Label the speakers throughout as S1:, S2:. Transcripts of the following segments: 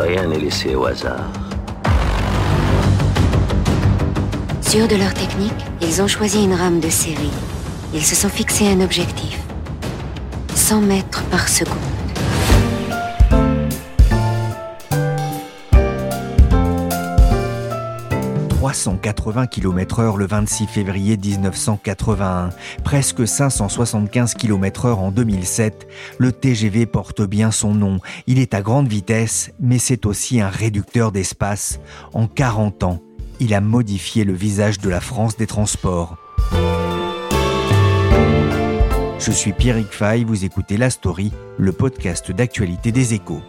S1: Rien n'est laissé au hasard.
S2: Sûrs de leur technique, ils ont choisi une rame de série. Ils se sont fixés un objectif. 100 mètres par seconde.
S3: 380 km/h le 26 février 1981, presque 575 km/h en 2007, le TGV porte bien son nom. Il est à grande vitesse, mais c'est aussi un réducteur d'espace. En 40 ans, il a modifié le visage de la France des transports. Je suis Pierrick Fay, vous écoutez La Story, le podcast d'actualité des échos.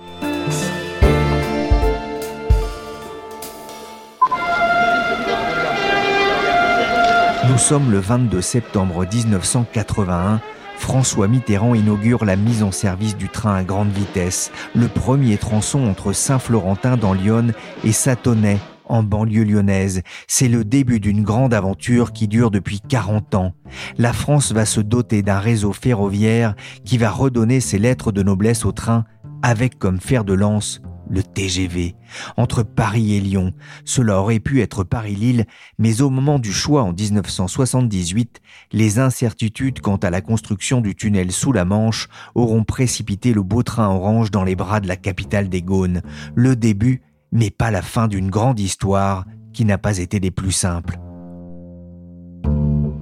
S3: Nous sommes le 22 septembre 1981. François Mitterrand inaugure la mise en service du train à grande vitesse, le premier tronçon entre Saint-Florentin dans Lyon et Satonnet en banlieue lyonnaise. C'est le début d'une grande aventure qui dure depuis 40 ans. La France va se doter d'un réseau ferroviaire qui va redonner ses lettres de noblesse au train avec comme fer de lance le TGV, entre Paris et Lyon. Cela aurait pu être Paris-Lille, mais au moment du choix en 1978, les incertitudes quant à la construction du tunnel sous la Manche auront précipité le beau train orange dans les bras de la capitale des Gaunes. Le début, mais pas la fin d'une grande histoire qui n'a pas été des plus simples.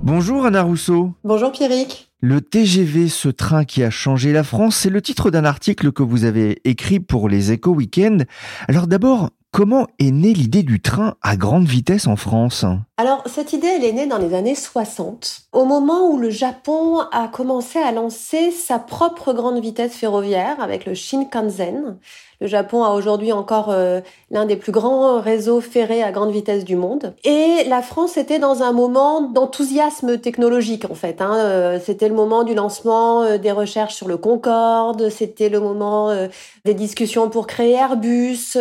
S3: Bonjour Anna Rousseau.
S4: Bonjour Pierrick.
S3: Le TGV, ce train qui a changé la France, c'est le titre d'un article que vous avez écrit pour les Échos Weekend. Alors d'abord, comment est née l'idée du train à grande vitesse en France?
S4: Alors cette idée, elle est née dans les années 60, au moment où le Japon a commencé à lancer sa propre grande vitesse ferroviaire avec le Shinkansen. Le Japon a aujourd'hui encore euh, l'un des plus grands réseaux ferrés à grande vitesse du monde. Et la France était dans un moment d'enthousiasme technologique en fait. Hein. Euh, c'était le moment du lancement euh, des recherches sur le Concorde, c'était le moment des discussions pour créer Airbus.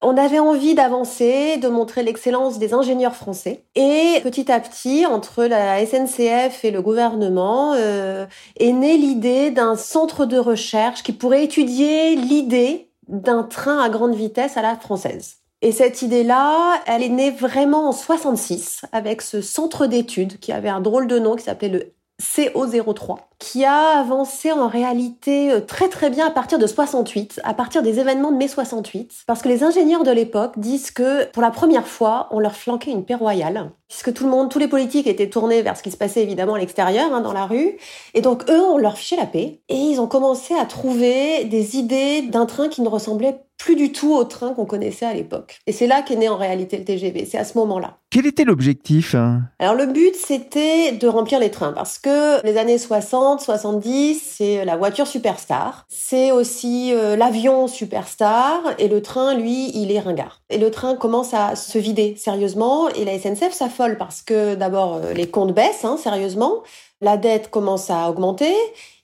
S4: On avait envie d'avancer, de montrer l'excellence des ingénieurs français. Et petit à petit, entre la SNCF et le gouvernement, est née l'idée d'un centre de recherche qui pourrait étudier l'idée d'un train à grande vitesse à la française. Et cette idée-là, elle est née vraiment en 66 avec ce centre d'études qui avait un drôle de nom qui s'appelait le CO03, qui a avancé en réalité euh, très très bien à partir de 68, à partir des événements de mai 68, parce que les ingénieurs de l'époque disent que pour la première fois, on leur flanquait une paix royale, puisque tout le monde, tous les politiques étaient tournés vers ce qui se passait évidemment à l'extérieur, hein, dans la rue, et donc eux, on leur fichait la paix, et ils ont commencé à trouver des idées d'un train qui ne ressemblait plus du tout au train qu'on connaissait à l'époque. Et c'est là qu'est né en réalité le TGV, c'est à ce moment-là.
S3: Quel était l'objectif hein?
S4: Alors le but, c'était de remplir les trains, parce que les années 60, 70, c'est la voiture superstar, c'est aussi euh, l'avion superstar, et le train, lui, il est ringard. Et le train commence à se vider sérieusement, et la SNCF s'affole, parce que d'abord, euh, les comptes baissent, hein, sérieusement, la dette commence à augmenter,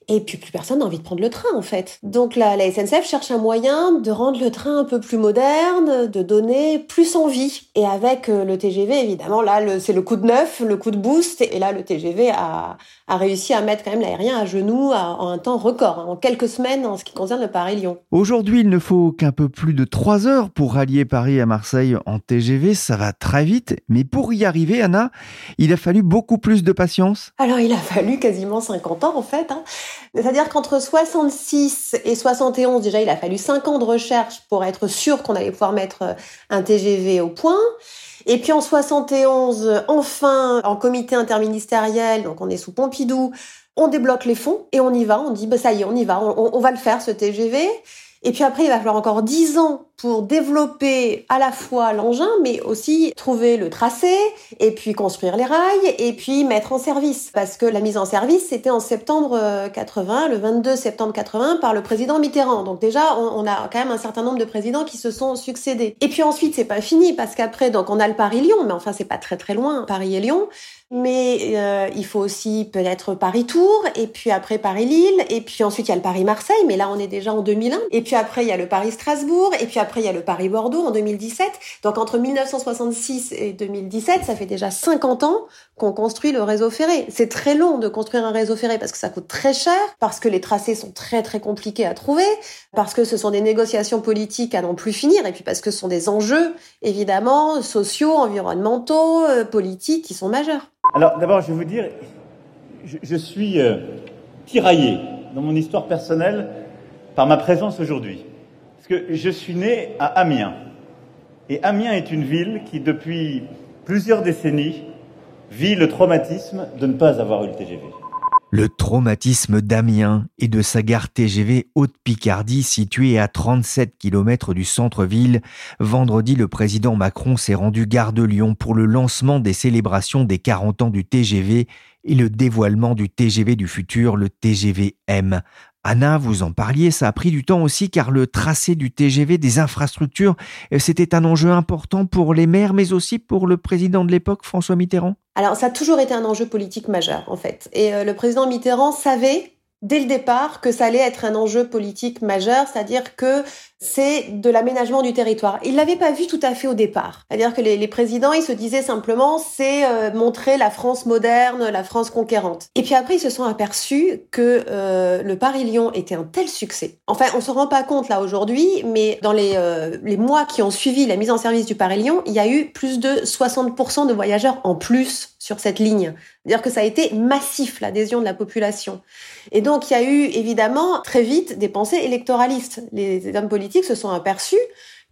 S4: et puis plus personne n'a envie de prendre le train en fait. Donc la, la SNCF cherche un moyen de rendre le train un peu plus moderne, de donner plus envie. Et avec euh, le TGV, évidemment, là c'est le coup de neuf, le coup de boost. Et là le TGV a, a réussi à mettre quand même l'aérien à genoux en un temps record, hein, en quelques semaines en ce qui concerne le Paris-Lyon.
S3: Aujourd'hui, il ne faut qu'un peu plus de trois heures pour rallier Paris à Marseille en TGV. Ça va très vite. Mais pour y arriver, Anna, il a fallu beaucoup plus de patience.
S4: Alors il a fallu quasiment 50 ans en fait. Hein. C'est-à-dire qu'entre 66 et 71, déjà, il a fallu 5 ans de recherche pour être sûr qu'on allait pouvoir mettre euh, un TGV au point. Et puis en 71, enfin, en comité interministériel, donc on est sous Pompidou, on débloque les fonds et on y va. On dit, bah ça y est, on y va, on, on va le faire ce TGV. Et puis après, il va falloir encore 10 ans pour développer à la fois l'engin, mais aussi trouver le tracé, et puis construire les rails, et puis mettre en service. Parce que la mise en service, c'était en septembre 80, euh, le 22 septembre 80, par le président Mitterrand. Donc déjà, on, a quand même un certain nombre de présidents qui se sont succédés. Et puis ensuite, c'est pas fini, parce qu'après, donc on a le Paris-Lyon, mais enfin, c'est pas très très loin, Paris et Lyon. Mais euh, il faut aussi peut-être Paris-Tours, et puis après Paris-Lille, et puis ensuite il y a le Paris-Marseille, mais là on est déjà en 2001. Et puis après il y a le Paris-Strasbourg, et puis après il y a le Paris-Bordeaux en 2017. Donc entre 1966 et 2017, ça fait déjà 50 ans qu'on construit le réseau ferré. C'est très long de construire un réseau ferré parce que ça coûte très cher, parce que les tracés sont très très compliqués à trouver, parce que ce sont des négociations politiques à n'en plus finir, et puis parce que ce sont des enjeux évidemment sociaux, environnementaux, euh, politiques qui sont majeurs.
S5: Alors d'abord, je vais vous dire, je, suis euh, tiraillé dans mon histoire personnelle par ma présence aujourd'hui. Je suis né à Amiens. Et Amiens est une ville qui, depuis plusieurs décennies, vit le traumatisme de ne pas avoir eu le TGV.
S3: Le traumatisme d'Amiens et de sa gare TGV Haute-Picardie située à 37 km du centre-ville. Vendredi, le président Macron s'est rendu gare de Lyon pour le lancement des célébrations des 40 ans du TGV et le dévoilement du TGV du futur, le TGV M. Anna, vous en parliez, ça a pris du temps aussi car le tracé du TGV des infrastructures, euh, c'était un enjeu important pour les maires, mais aussi pour le président de l'époque, François Mitterrand?
S4: Alors ça a toujours été un enjeu politique majeur en fait. Et euh, le président Mitterrand savait dès le départ que ça allait être un enjeu politique majeur, c'est-à-dire que c'est de l'aménagement du territoire. Il l'avait pas vu tout à fait au départ. C'est-à-dire que les, présidents, ils se disaient simplement, c'est euh, montrer la France moderne, la France conquérante. Et puis après, ils se sont aperçus que euh, le Paris-Lyon était un tel succès. Enfin, on se rend pas compte là aujourd'hui, mais dans les, euh, les mois qui ont suivi la mise en service du Paris-Lyon, il y a eu plus de 60% de voyageurs en plus sur cette ligne. C'est-à-dire que ça a été massif, l'adhésion de la population. Et donc, il y a eu évidemment très vite des pensées électoralistes. Les hommes politiques se sont aperçus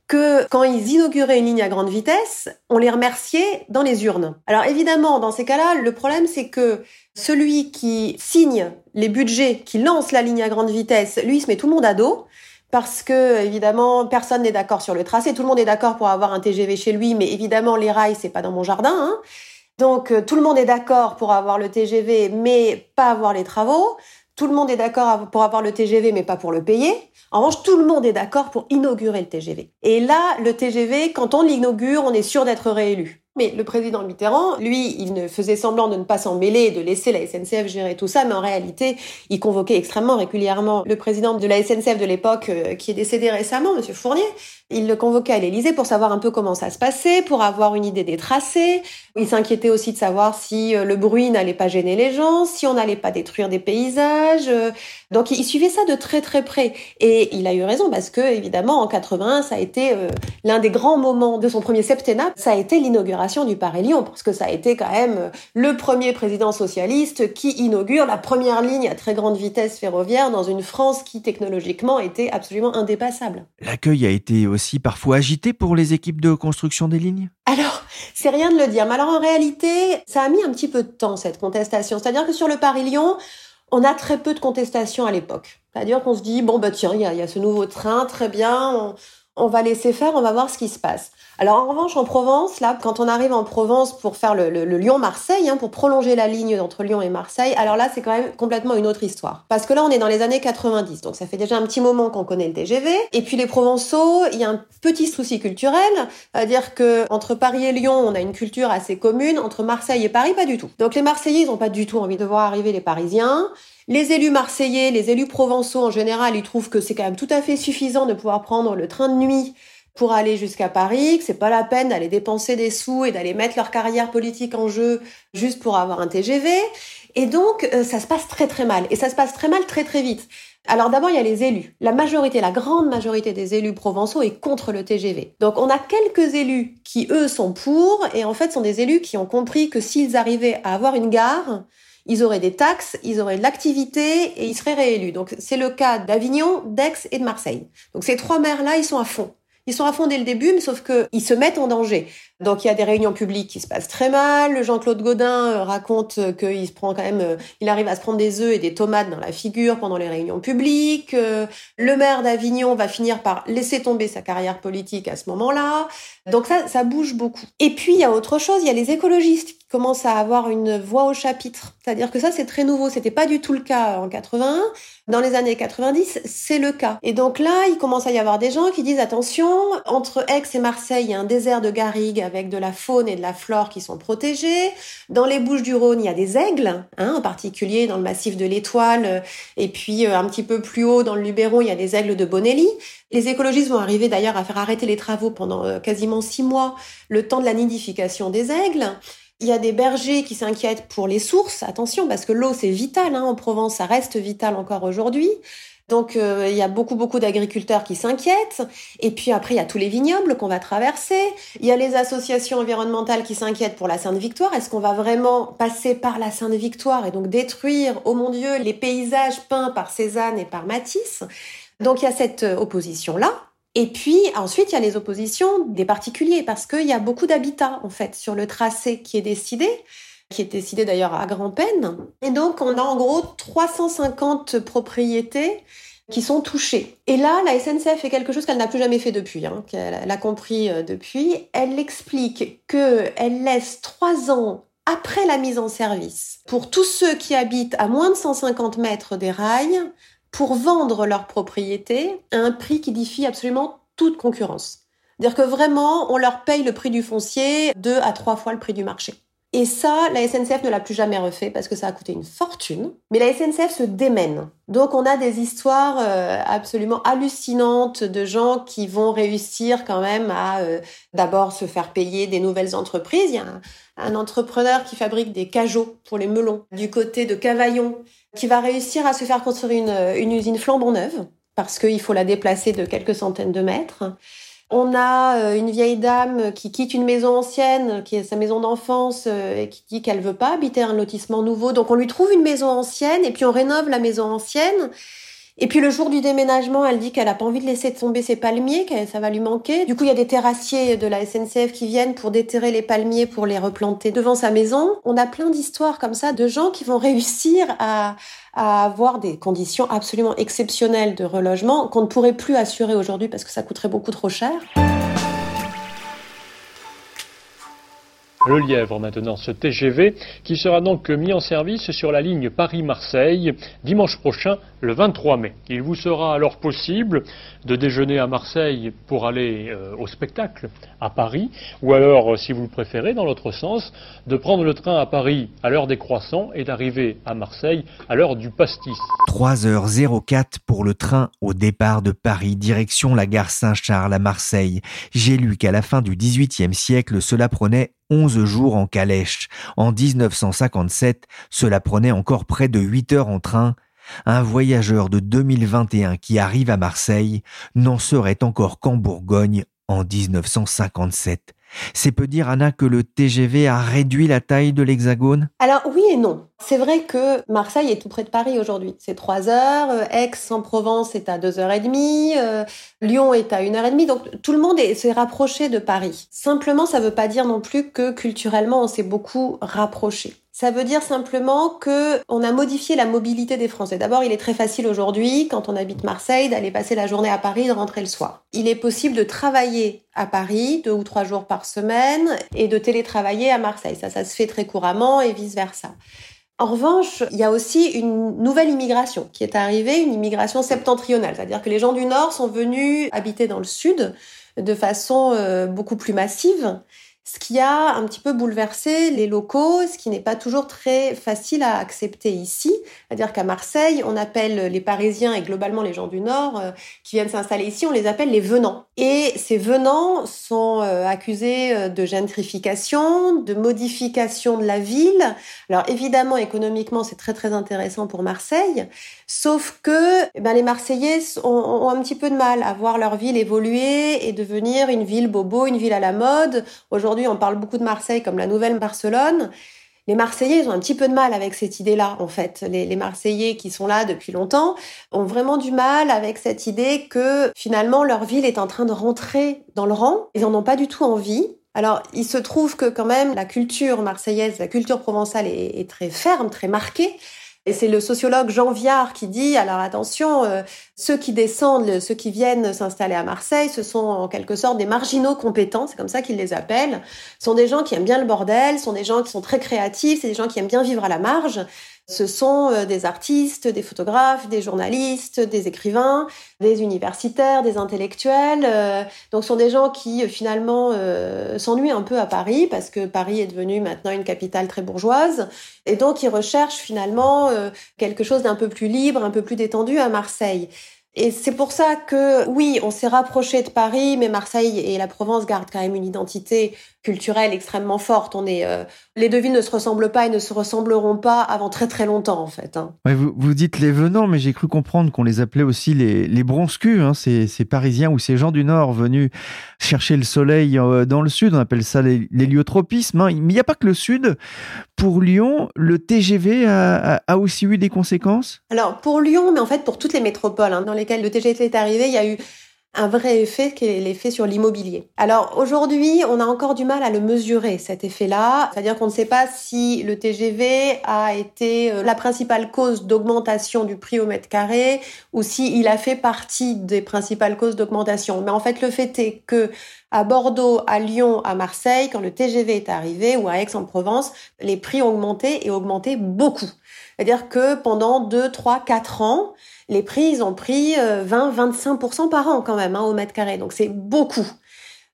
S4: que quand ils inauguraient une ligne à grande vitesse, on les remerciait dans les urnes. Alors évidemment, dans ces cas-là, le problème c'est que celui qui signe les budgets, qui lance la ligne à grande vitesse, lui, il se met tout le monde à dos. Parce que évidemment personne n'est d'accord sur le tracé, tout le monde est d'accord pour avoir un TGV chez lui, mais évidemment les rails c'est pas dans mon jardin. Hein. Donc euh, tout le monde est d'accord pour avoir le TGV, mais pas avoir les travaux. Tout le monde est d'accord pour avoir le TGV, mais pas pour le payer. En revanche, tout le monde est d'accord pour inaugurer le TGV. Et là, le TGV, quand on l'inaugure, on est sûr d'être réélu. Mais le président Mitterrand, lui, il ne faisait semblant de ne pas s'en mêler, de laisser la SNCF gérer tout ça, mais en réalité, il convoquait extrêmement régulièrement le président de la SNCF de l'époque, euh, qui est décédé récemment, Monsieur Fournier. Il le convoquait à l'Élysée pour savoir un peu comment ça se passait, pour avoir une idée des tracés. Il s'inquiétait aussi de savoir si euh, le bruit n'allait pas gêner les gens, si on n'allait pas détruire des paysages. Donc, il suivait ça de très très près. Et il a eu raison parce que, évidemment, en 81, ça a été euh, l'un des grands moments de son premier septennat. Ça a été l'inauguration du Paris-Lyon, parce que ça a été quand même euh, le premier président socialiste qui inaugure la première ligne à très grande vitesse ferroviaire dans une France qui technologiquement était absolument indépassable.
S3: L'accueil a été aussi parfois agité pour les équipes de construction des lignes?
S4: Alors, c'est rien de le dire, mais alors en réalité, ça a mis un petit peu de temps cette contestation. C'est-à-dire que sur le Paris-Lyon, on a très peu de contestation à l'époque. C'est-à-dire qu'on se dit, bon, bah tiens, il y, a, ce nouveau train, très bien, on va laisser faire, on va voir ce qui se passe. Alors en revanche, en Provence, là, quand on arrive en Provence pour faire le, Lyon-Marseille, hein, pour prolonger la ligne entre Lyon et Marseille, alors là, c'est quand même complètement une autre histoire. Parce que là, on est dans les années 90, donc ça fait déjà un petit moment qu'on connaît le TGV. Et puis les Provençaux, il y a un petit souci culturel, c'est-à-dire que entre Paris et Lyon, on a une culture assez commune, entre Marseille et Paris, pas du tout. Donc les Marseillais, ils n'ont pas du tout envie de voir arriver les Parisiens. Les élus marseillais, les élus provençaux en général, ils trouvent que c'est quand même tout à fait suffisant de pouvoir prendre le train de nuit pour aller jusqu'à Paris, que c'est pas la peine d'aller dépenser des sous et d'aller mettre leur carrière politique en jeu juste pour avoir un TGV. Et donc, euh, ça se passe très très mal. Et ça se passe très mal très très vite. Alors d'abord, il y a les élus. La majorité, la grande majorité des élus provençaux est contre le TGV. Donc on a quelques élus qui, eux, sont pour, et en fait sont des élus qui ont compris que s'ils arrivaient à avoir une gare, ils auraient des taxes, ils auraient de l'activité et ils seraient réélus. Donc c'est le cas d'Avignon, d'Aix et de Marseille. Donc ces trois maires-là, ils sont à fond. Ils sont à fond dès le début, mais sauf qu'ils se mettent en danger. Donc il y a des réunions publiques qui se passent très mal. Jean-Claude Godin euh, raconte qu'il se prend quand même, euh, il arrive à se prendre des œufs et des tomates dans la figure pendant les réunions publiques. Euh, le maire d'Avignon va finir par laisser tomber sa carrière politique à ce moment-là. Donc ça, ça bouge beaucoup. Et puis il y a autre chose, il y a les écologistes qui commencent à avoir une voix au chapitre. C'est-à-dire que ça c'est très nouveau. C'était pas du tout le cas en 81. Dans les années 90, c'est le cas. Et donc là, il commence à y avoir des gens qui disent attention, entre Aix et Marseille, il y a un désert de garrigues avec de la faune et de la flore qui sont protégés. Dans les Bouches du Rhône, il y a des aigles, hein, en particulier dans le massif de l'Étoile. Et puis euh, un petit peu plus haut, dans le Luberon, il y a des aigles de Bonelli. Les écologistes vont arriver d'ailleurs à faire arrêter les travaux pendant euh, quasiment six mois, le temps de la nidification des aigles. Il y a des bergers qui s'inquiètent pour les sources. Attention, parce que l'eau, c'est vital. Hein, en Provence, ça reste vital encore aujourd'hui. Donc, euh, il y a beaucoup, beaucoup d'agriculteurs qui s'inquiètent. Et puis après, il y a tous les vignobles qu'on va traverser. Il y a les associations environnementales qui s'inquiètent pour la Sainte-Victoire. Est-ce qu'on va vraiment passer par la Sainte-Victoire et donc détruire, oh mon Dieu, les paysages peints par Cézanne et par Matisse? Donc, il y a cette euh, opposition-là. Et puis ensuite, il y a les oppositions des particuliers parce qu'il y a beaucoup d'habitats en fait sur le tracé qui est décidé qui est décidé d'ailleurs à grand-peine. Et donc, on a en gros 350 propriétés qui sont touchées. Et là, la SNCF fait quelque chose qu'elle n'a plus jamais fait depuis, hein, qu'elle a compris euh, depuis. Elle explique qu'elle laisse trois ans après la mise en service pour tous ceux qui habitent à moins de 150 mètres des rails pour vendre leur propriété à un prix qui défie absolument toute concurrence. C'est-à-dire que vraiment, on leur paye le prix du foncier deux à trois fois le prix du marché. Et ça, la SNCF ne l'a plus jamais refait parce que ça a coûté une fortune. Mais la SNCF se démène. Donc on a des histoires euh, absolument hallucinantes de gens qui vont réussir quand même à euh, d'abord se faire payer des nouvelles entreprises. Il y a un, entrepreneur qui fabrique des cajots pour les melons du côté de Cavaillon qui va réussir à se faire construire une, une usine flambant neuve parce qu'il faut la déplacer de quelques centaines de mètres. On a euh, une vieille dame qui quitte une maison ancienne, qui est sa maison d'enfance, euh, et qui dit qu'elle veut pas habiter un lotissement nouveau. Donc on lui trouve une maison ancienne, et puis on rénove la maison ancienne. Et puis le jour du déménagement, elle dit qu'elle a pas envie de laisser tomber ses palmiers, que ça va lui manquer. Du coup, il y a des terrassiers de la SNCF qui viennent pour déterrer les palmiers pour les replanter devant sa maison. On a plein d'histoires comme ça de gens qui vont réussir à, à avoir des conditions absolument exceptionnelles de relogement qu'on ne pourrait plus assurer aujourd'hui parce que ça coûterait beaucoup trop cher.
S6: Le Lièvre maintenant, ce TGV qui sera donc mis en service sur la ligne Paris-Marseille dimanche prochain, le 23 mai. Il vous sera alors possible de déjeuner à Marseille pour aller euh, au spectacle à Paris, ou alors, euh, si vous le préférez, dans l'autre sens, de prendre le train à Paris à l'heure des croissants et d'arriver à Marseille à l'heure du pastis.
S3: 3h04 pour le train au départ de Paris, direction la gare Saint-Charles à Marseille. J'ai lu qu'à la fin du XVIIIe siècle, cela prenait 11 jours en calèche. En 1957, cela prenait encore près de 8 heures en train. Un voyageur de 2021 qui arrive à Marseille n'en serait encore qu'en Bourgogne en 1957. C'est peut dire, Anna, que le TGV a réduit la taille de l'Hexagone?
S4: Alors oui et non. C'est vrai que Marseille est tout près de Paris aujourd'hui. C'est trois heures. Euh, Aix en Provence est à deux heures et demie. Euh, Lyon est à une heure et demie. Donc tout le monde s'est rapproché de Paris. Simplement, ça ne veut pas dire non plus que culturellement on s'est beaucoup rapproché. Ça veut dire simplement que on a modifié la mobilité des Français. D'abord, il est très facile aujourd'hui, quand on habite Marseille, d'aller passer la journée à Paris de rentrer le soir. Il est possible de travailler à Paris deux ou trois jours par semaine et de télétravailler à Marseille. Ça, ça se fait très couramment et vice versa. En revanche, il y a aussi une nouvelle immigration qui est arrivée, une immigration septentrionale, c'est-à-dire que les gens du Nord sont venus habiter dans le Sud de façon euh, beaucoup plus massive ce qui a un petit peu bouleversé les locaux, ce qui n'est pas toujours très facile à accepter ici. C'est-à-dire qu'à Marseille, on appelle les Parisiens et globalement les gens du Nord euh, qui viennent s'installer ici, on les appelle les venants. Et ces venants sont euh, accusés euh, de gentrification, de modification de la ville. Alors évidemment, économiquement, c'est très très intéressant pour Marseille, sauf que eh ben, les Marseillais ont, ont un petit peu de mal à voir leur ville évoluer et devenir une ville bobo, une ville à la mode. Aujourd'hui, on parle beaucoup de Marseille comme la nouvelle Barcelone. Les Marseillais, ils ont un petit peu de mal avec cette idée-là, en fait. Les, Marseillais qui sont là depuis longtemps ont vraiment du mal avec cette idée que finalement leur ville est en train de rentrer dans le rang. Ils n'en ont pas du tout envie. Alors, il se trouve que quand même la culture marseillaise, la culture provençale est, très ferme, très marquée. Et c'est le sociologue Jean Viard qui dit, alors attention, euh, ceux qui descendent, ceux qui viennent s'installer à Marseille, ce sont en quelque sorte des marginaux compétents, c'est comme ça qu'ils les appellent. Ce sont des gens qui aiment bien le bordel, ce sont des gens qui sont très créatifs, c'est des gens qui aiment bien vivre à la marge. Ce sont euh, des artistes, des photographes, des journalistes, des écrivains, des universitaires, des intellectuels. Euh, donc ce sont des gens qui euh, finalement s'ennuient un peu à Paris parce que Paris est devenu maintenant une capitale très bourgeoise. Et donc ils recherchent finalement quelque chose d'un peu plus libre, un peu plus détendu à Marseille. Et c'est pour ça que, oui, on s'est rapproché de Paris, mais Marseille et la Provence gardent quand même une identité culturelle extrêmement forte. On est, euh, les deux villes ne se ressemblent pas et ne se ressembleront pas avant très très longtemps en fait. Hein.
S3: vous, vous, dites les venants, mais j'ai cru comprendre qu'on les appelait aussi les, les bronzecus, hein, ces, ces, Parisiens ou ces gens du Nord venus chercher le soleil euh, dans le Sud. On appelle ça l'héliotropisme. Hein. Mais il n'y a pas que le Sud. Pour Lyon, le TGV a, a, aussi eu des conséquences?
S4: Alors pour Lyon, mais en fait pour toutes les métropoles hein, dans lesquelles le TGV est arrivé, il y a eu un vrai effet qui est l'effet sur l'immobilier. Alors aujourd'hui, on a encore du mal à le mesurer, cet effet-là. C'est-à-dire qu'on ne sait pas si le TGV a été euh, la principale cause d'augmentation du prix au mètre carré ou si il a fait partie des principales causes d'augmentation. Mais en fait, le fait est que à Bordeaux, à Lyon, à Marseille, quand le TGV est arrivé ou à Aix-en-Provence, les prix ont augmenté et augmenté beaucoup. C'est-à-dire que pendant 2, 3, 4 ans, les prix, ils ont pris 20-25% euh, par an quand même hein, au mètre carré. Donc c'est beaucoup.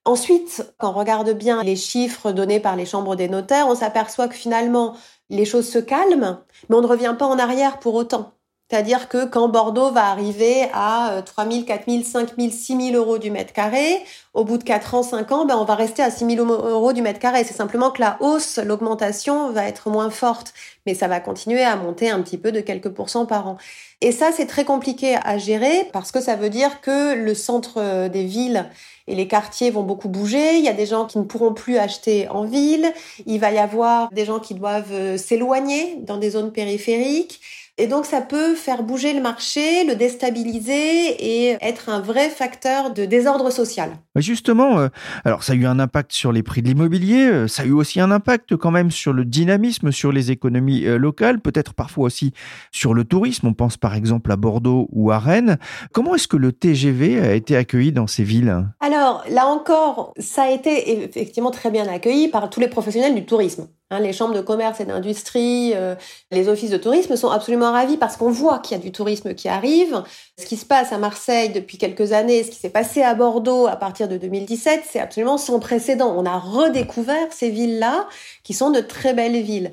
S4: Ensuite, quand on regarde bien les chiffres donnés par les chambres des notaires, on s'aperçoit que finalement, les choses se calment, mais on ne revient pas en arrière pour autant. C'est-à-dire que quand Bordeaux va arriver à 3 000, 4 000, 5 000, 6 000 euros du mètre carré, au bout de 4 ans, 5 ans, ben on va rester à 6 000 euros du mètre carré. C'est simplement que la hausse, l'augmentation va être moins forte, mais ça va continuer à monter un petit peu de quelques pourcents par an. Et ça, c'est très compliqué à gérer parce que ça veut dire que le centre euh, des villes et les quartiers vont beaucoup bouger. Il y a des gens qui ne pourront plus acheter en ville. Il va y avoir des gens qui doivent euh, s'éloigner dans des zones périphériques. Et donc ça peut faire bouger le marché, le déstabiliser et être un vrai facteur de désordre social.
S3: Justement, euh, alors ça a eu un impact sur les prix de l'immobilier, euh, ça a eu aussi un impact quand même sur le dynamisme, sur les économies euh, locales, peut-être parfois aussi sur le tourisme. On pense par exemple à Bordeaux ou à Rennes. Comment est-ce que le TGV a été accueilli dans ces villes?
S4: Alors là encore, ça a été effectivement très bien accueilli par tous les professionnels du tourisme. Hein, les chambres de commerce et d'industrie, euh, les offices de tourisme sont absolument ravis parce qu'on voit qu'il y a du tourisme qui arrive. Ce qui se passe à Marseille depuis quelques années, ce qui s'est passé à Bordeaux à partir de 2017, c'est absolument sans précédent. On a redécouvert ces villes-là qui sont de très belles villes.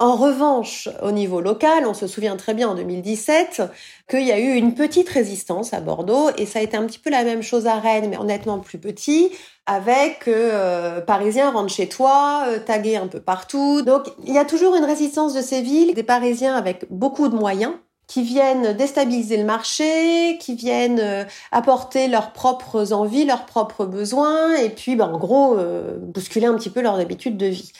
S4: En revanche, au niveau local, on se souvient très bien en 2017 qu'il y a eu une petite résistance à Bordeaux et ça a été un petit peu la même chose à Rennes, mais honnêtement plus petit, avec euh, Parisiens rentre chez toi, euh, tagué un peu partout. Donc il y a toujours une résistance de ces villes, des Parisiens avec beaucoup de moyens qui viennent déstabiliser le marché, qui viennent euh, apporter leurs propres envies, leurs propres besoins, et puis ben, en gros euh, bousculer un petit peu leurs habitudes de vie.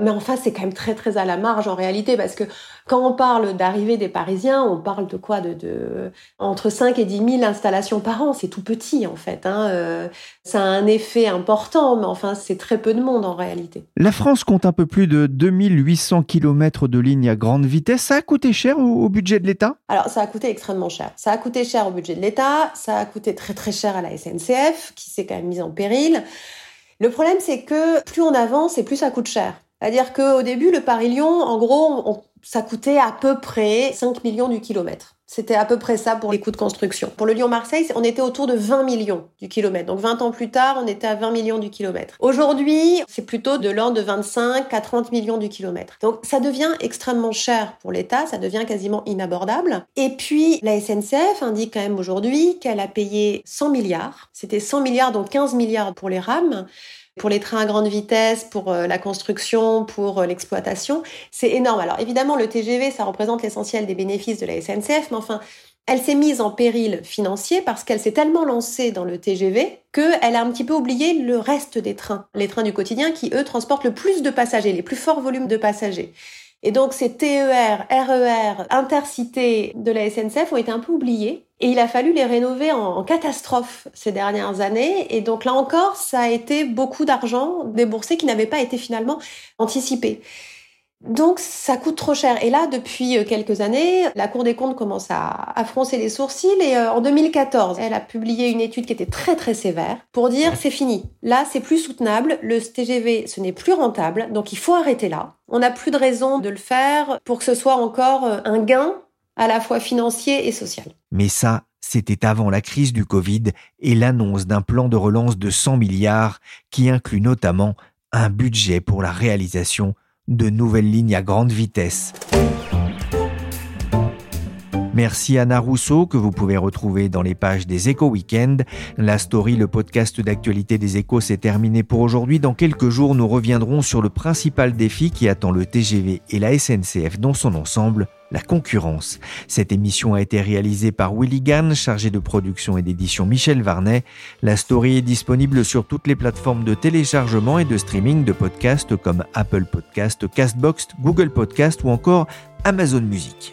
S4: Mais enfin, c'est quand même très très à la marge en réalité, parce que quand on parle d'arrivée des Parisiens, on parle de quoi? De, de, entre 5 et 10 000 installations par an. C'est tout petit en fait. Hein. Euh, ça a un effet important, mais enfin, c'est très peu de monde en réalité.
S3: La France compte un peu plus de 2800 km de lignes à grande vitesse. Ça a coûté cher au, au budget de l'État?
S4: Alors, ça a coûté extrêmement cher. Ça a coûté cher au budget de l'État. Ça a coûté très très cher à la SNCF, qui s'est quand même mise en péril. Le problème, c'est que plus on avance et plus ça coûte cher. C'est-à-dire qu'au début, le Paris-Lyon, en gros, ça coûtait à peu près 5 millions du kilomètre. C'était à peu près ça pour les coûts de construction. Pour le Lyon-Marseille, on était autour de 20 millions du kilomètre. Donc 20 ans plus tard, on était à 20 millions du kilomètre. Aujourd'hui, c'est plutôt de l'ordre de 25 à 30 millions du kilomètre. Donc ça devient extrêmement cher pour l'État, ça devient quasiment inabordable. Et puis la SNCF indique quand même aujourd'hui qu'elle a payé 100 milliards. C'était 100 milliards, donc 15 milliards pour les rames pour les trains à grande vitesse, pour euh, la construction, pour euh, l'exploitation. C'est énorme. Alors évidemment, le TGV, ça représente l'essentiel des bénéfices de la SNCF, mais enfin, elle s'est mise en péril financier parce qu'elle s'est tellement lancée dans le TGV qu'elle a un petit peu oublié le reste des trains, les trains du quotidien qui, eux, transportent le plus de passagers, les plus forts volumes de passagers. Et donc ces TER, RER, intercités de la SNCF ont été un peu oubliés. Et il a fallu les rénover en, catastrophe ces dernières années. Et donc là encore, ça a été beaucoup d'argent déboursé qui n'avait pas été finalement anticipé. Donc ça coûte trop cher. Et là, depuis euh, quelques années, la Cour des comptes commence à, froncer les sourcils. Et euh, en 2014, elle a publié une étude qui était très très sévère pour dire c'est fini. Là, c'est plus soutenable. Le TGV, ce n'est plus rentable. Donc il faut arrêter là. On n'a plus de raison de le faire pour que ce soit encore euh, un gain à la fois financier et social.
S3: Mais ça, c'était avant la crise du Covid et l'annonce d'un plan de relance de 100 milliards qui inclut notamment un budget pour la réalisation de nouvelles lignes à grande vitesse. Merci Anna Rousseau que vous pouvez retrouver dans les pages des Échos Weekend. La story, le podcast d'actualité des Échos, s'est terminé pour aujourd'hui. Dans quelques jours, nous reviendrons sur le principal défi qui attend le TGV et la SNCF dans son ensemble, la concurrence. Cette émission a été réalisée par Willy Gann, chargé de production et d'édition Michel Varnet. La story est disponible sur toutes les plateformes de téléchargement et de streaming de podcasts comme Apple Podcast, Castbox, Google Podcast ou encore Amazon Music.